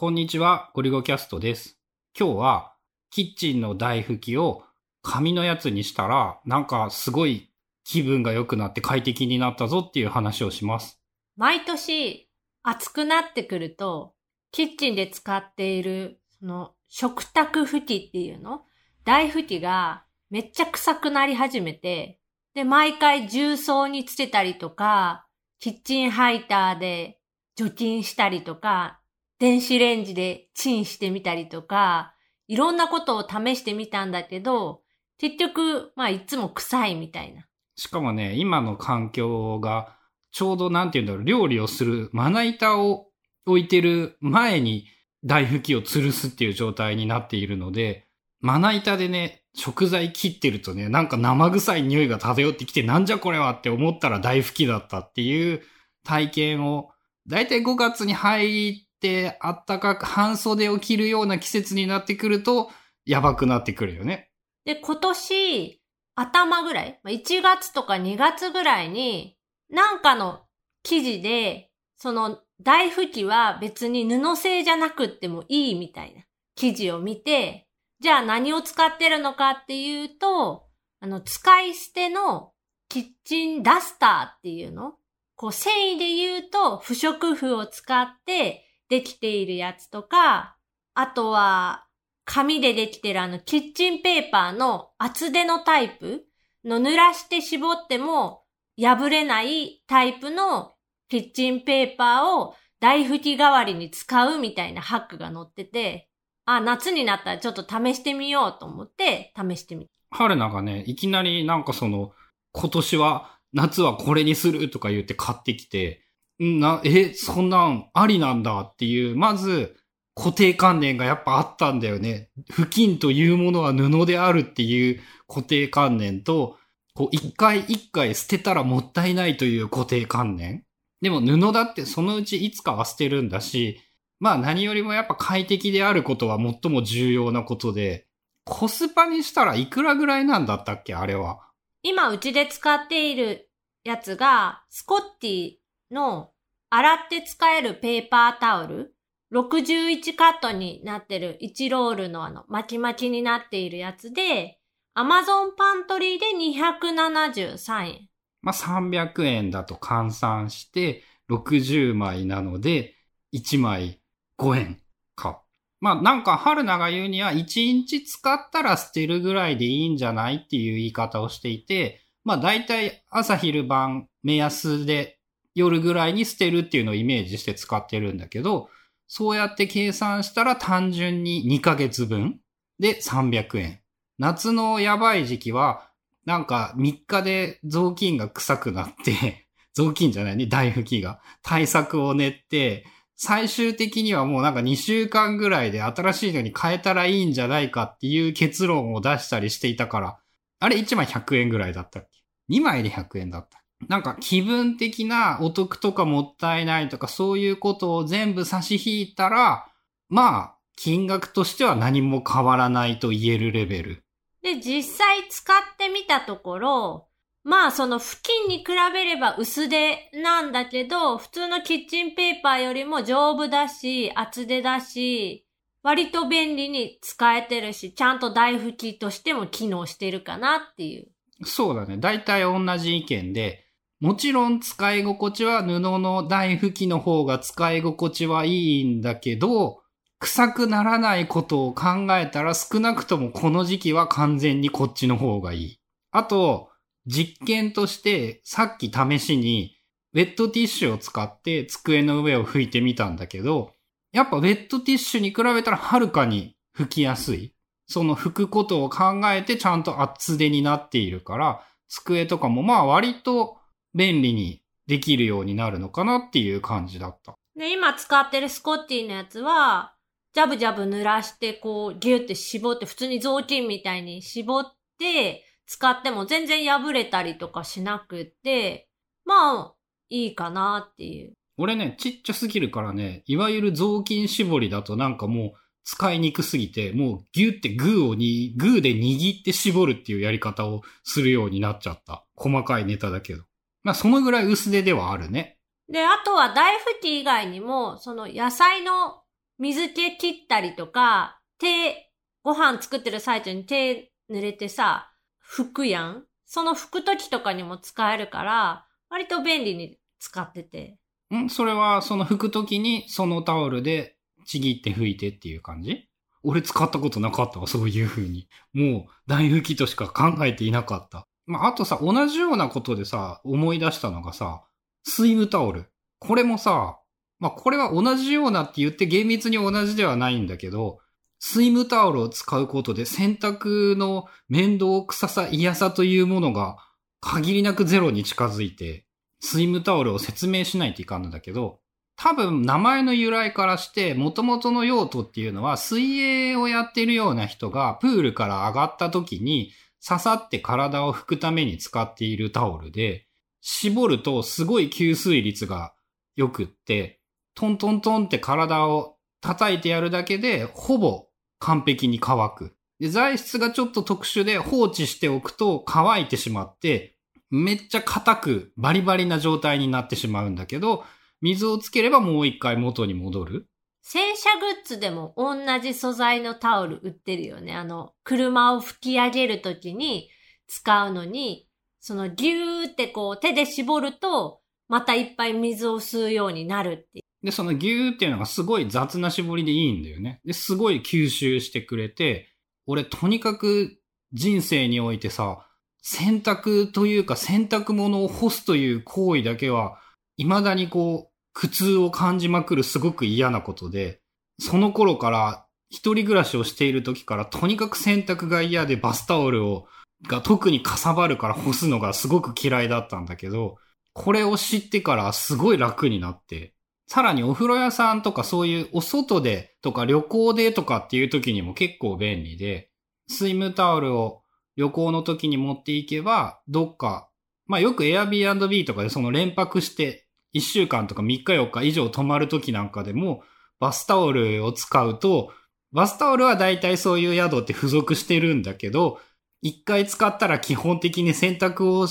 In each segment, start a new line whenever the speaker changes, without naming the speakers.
こんにちは、ゴリゴキャストです。今日は、キッチンの台拭きを紙のやつにしたら、なんかすごい気分が良くなって快適になったぞっていう話をします。
毎年暑くなってくると、キッチンで使っている、その、食卓拭きっていうの？台拭きがめっちゃ臭くなり始めて、で、毎回重曹につけたりとか、キッチンハイターで除菌したりとか、電子レンジでチンしてみたりとか、いろんなことを試してみたんだけど、結局、まあいつも臭いみたいな。
しかもね、今の環境が、ちょうどなんて言うんだろう、料理をするまな板を置いてる前に台拭きを吊るすっていう状態になっているので、まな板でね、食材切ってるとね、なんか生臭い匂いが漂ってきて、なんじゃこれはって思ったら台拭きだったっていう体験を、だいたい5月に入っててあったかく半袖を着るような季節になってくると、やばくなってくるよね。
で、今年、頭ぐらい、1月とか2月ぐらいに、なんかの記事で、その台拭きは別に布製じゃなくってもいいみたいな記事を見て、じゃあ何を使ってるのかっていうと、あの、使い捨てのキッチンダスターっていうの？こう、繊維で言うと不織布を使ってできているやつとか、あとは、紙でできてるあの、キッチンペーパーの厚手のタイプの濡らして絞っても破れないタイプのキッチンペーパーを台拭き代わりに使うみたいなハックが載ってて、あ、夏になったらちょっと試してみようと思って試してみた。
春菜がね、いきなりなんかその、今年は、夏はこれにするとか言って買ってきて、な、え、そんなんありなんだっていう、まず、固定観念がやっぱあったんだよね。布巾というものは布であるっていう固定観念と、こう一回一回捨てたらもったいないという固定観念。でも布だってそのうちいつかは捨てるんだし、まあ何よりもやっぱ快適であることは最も重要なことで、コスパにしたらいくらぐらいなんだったっけあれは。
今うちで使っているやつが、スコッティの洗って使えるペーパータオル、61カットになってる1ロールのあの巻き巻きになっているやつで、アマゾンパントリーで273円。
まあ300円だと換算して60枚なので1枚5円か。まあなんか春菜が言うには1日使ったら捨てるぐらいでいいんじゃないっていう言い方をしていて、まあ大体朝昼晩目安で夜ぐらいに捨てるっていうのをイメージして使ってるんだけど、そうやって計算したら単純に2ヶ月分で300円。夏のやばい時期は、なんか3日で雑巾が臭くなって、雑巾じゃないね、台拭きが。対策を練って、最終的にはもうなんか2週間ぐらいで新しいのに変えたらいいんじゃないかっていう結論を出したりしていたから、あれ1枚100円ぐらいだったっけ ?2 枚で100円だった。なんか気分的なお得とかもったいないとかそういうことを全部差し引いたら、まあ、金額としては何も変わらないと言えるレベル。
で、実際使ってみたところ、まあその付近に比べれば薄手なんだけど、普通のキッチンペーパーよりも丈夫だし、厚手だし、割と便利に使えてるし、ちゃんと台拭きとしても機能してるかなっていう。
そうだね。大体同じ意見で、もちろん使い心地は布の台拭きの方が使い心地はいいんだけど、臭くならないことを考えたら少なくともこの時期は完全にこっちの方がいい。あと、実験としてさっき試しにウェットティッシュを使って机の上を拭いてみたんだけど、やっぱウェットティッシュに比べたらはるかに拭きやすい。その拭くことを考えてちゃんと厚手になっているから、机とかもまあ割と便利にできるようになるのかなっていう感じだった。
で、今使ってるスコッティのやつは、ジャブジャブ濡らして、こう、ギュって絞って、普通に雑巾みたいに絞って、使っても全然破れたりとかしなくって、まあ、いいかなっていう。
俺ね、ちっちゃすぎるからね、いわゆる雑巾絞りだとなんかもう使いにくすぎて、もうギュってグーをに、グーで握って絞るっていうやり方をするようになっちゃった。細かいネタだけど。まあそのぐらい薄手ではあるね。
で、あとは台拭き以外にも、その野菜の水気切ったりとか、手、ご飯作ってる最中に手濡れてさ、拭くやんその拭く時とかにも使えるから、割と便利に使ってて。
ん？それは、その拭くときに、そのタオルでちぎって拭いてっていう感じ？俺使ったことなかったわ、そういう風に。もう、大拭きとしか考えていなかった。まあ、あとさ、同じようなことでさ、思い出したのがさ、スイムタオル。これもさ、まあ、これは同じようなって言って厳密に同じではないんだけど、スイムタオルを使うことで洗濯の面倒臭さ嫌さというものが限りなくゼロに近づいて、スイムタオルを説明しないといかんのだけど、多分名前の由来からして元々の用途っていうのは水泳をやってるような人がプールから上がった時に刺さって体を拭くために使っているタオルで、絞るとすごい吸水率が良くって、トントントンって体を叩いてやるだけでほぼ完璧に乾く。で、材質がちょっと特殊で放置しておくと乾いてしまって、めっちゃ硬くバリバリな状態になってしまうんだけど、水をつければもう一回元に戻る。
洗車グッズでも同じ素材のタオル売ってるよね。あの、車を拭き上げるときに使うのに、そのギューってこう手で絞ると、またいっぱい水を吸うようになるっていう。
で、そのギューっていうのがすごい雑な絞りでいいんだよね。で、すごい吸収してくれて、俺とにかく人生においてさ、洗濯というか洗濯物を干すという行為だけは、未だにこう、苦痛を感じまくるすごく嫌なことで、その頃から、一人暮らしをしている時から、とにかく洗濯が嫌でバスタオルを、が特にかさばるから干すのがすごく嫌いだったんだけど、これを知ってからすごい楽になって、さらにお風呂屋さんとかそういうお外でとか旅行でとかっていう時にも結構便利で、スイムタオルを旅行の時に持っていけば、どっか、まあよく Airbnb とかでその連泊して1週間とか3日4日以上泊まる時なんかでも、バスタオルを使うと、バスタオルは大体そういう宿って付属してるんだけど、一回使ったら基本的に洗濯を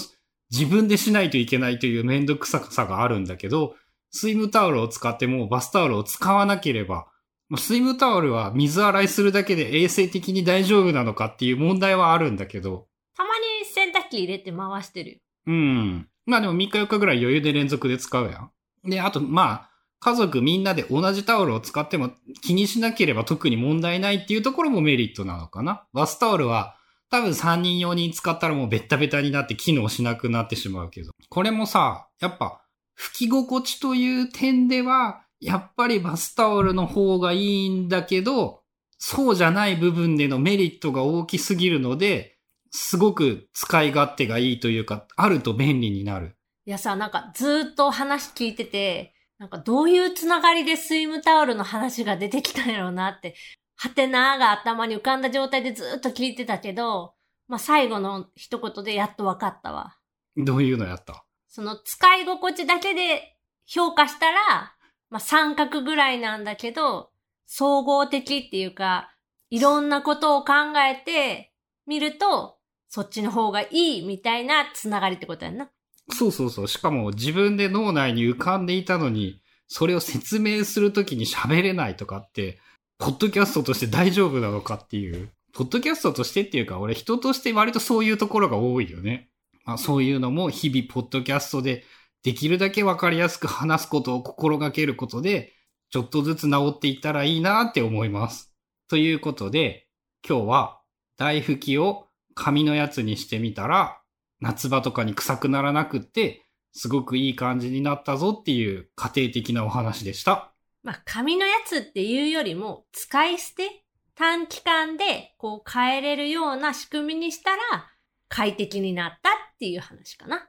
自分でしないといけないというめんどくささがあるんだけど、スイムタオルを使ってもバスタオルを使わなければ、スイムタオルは水洗いするだけで衛生的に大丈夫なのかっていう問題はあるんだけど、
たまに洗濯機入れて回してる。
うん。まあでも3日4日ぐらい余裕で連続で使うやん。で、あとまあ、家族みんなで同じタオルを使っても気にしなければ特に問題ないっていうところもメリットなのかな。バスタオルは多分3人4人使ったらもうベッタベタになって機能しなくなってしまうけど。これもさ、やっぱ拭き心地という点では、やっぱりバスタオルの方がいいんだけど、そうじゃない部分でのメリットが大きすぎるので、すごく使い勝手がいいというか、あると便利になる。
いやさ、なんかずーっと話聞いてて、なんかどういうつながりでスイムタオルの話が出てきたんやろうなって、はてなーが頭に浮かんだ状態でずーっと聞いてたけど、まあ、最後の一言でやっと分かったわ。
どういうのやった？
その使い心地だけで評価したら、まあ、三角ぐらいなんだけど、総合的っていうか、いろんなことを考えてみると、そっちの方がいいみたいなつながりってことやんな。
そうそうそう。しかも自分で脳内に浮かんでいたのに、それを説明するときに喋れないとかって、ポッドキャストとして大丈夫なのかっていう。ポッドキャストとしてっていうか、俺人として割とそういうところが多いよね。まあそういうのも日々ポッドキャストでできるだけわかりやすく話すことを心がけることで、ちょっとずつ治っていったらいいなって思います。ということで、今日は大拭きを紙のやつにしてみたら、夏場とかに臭くならなくって、すごくいい感じになったぞっていう家庭的なお話でした。
まあ、紙のやつっていうよりも、使い捨て短期間でこう変えれるような仕組みにしたら快適になったっていう話かな。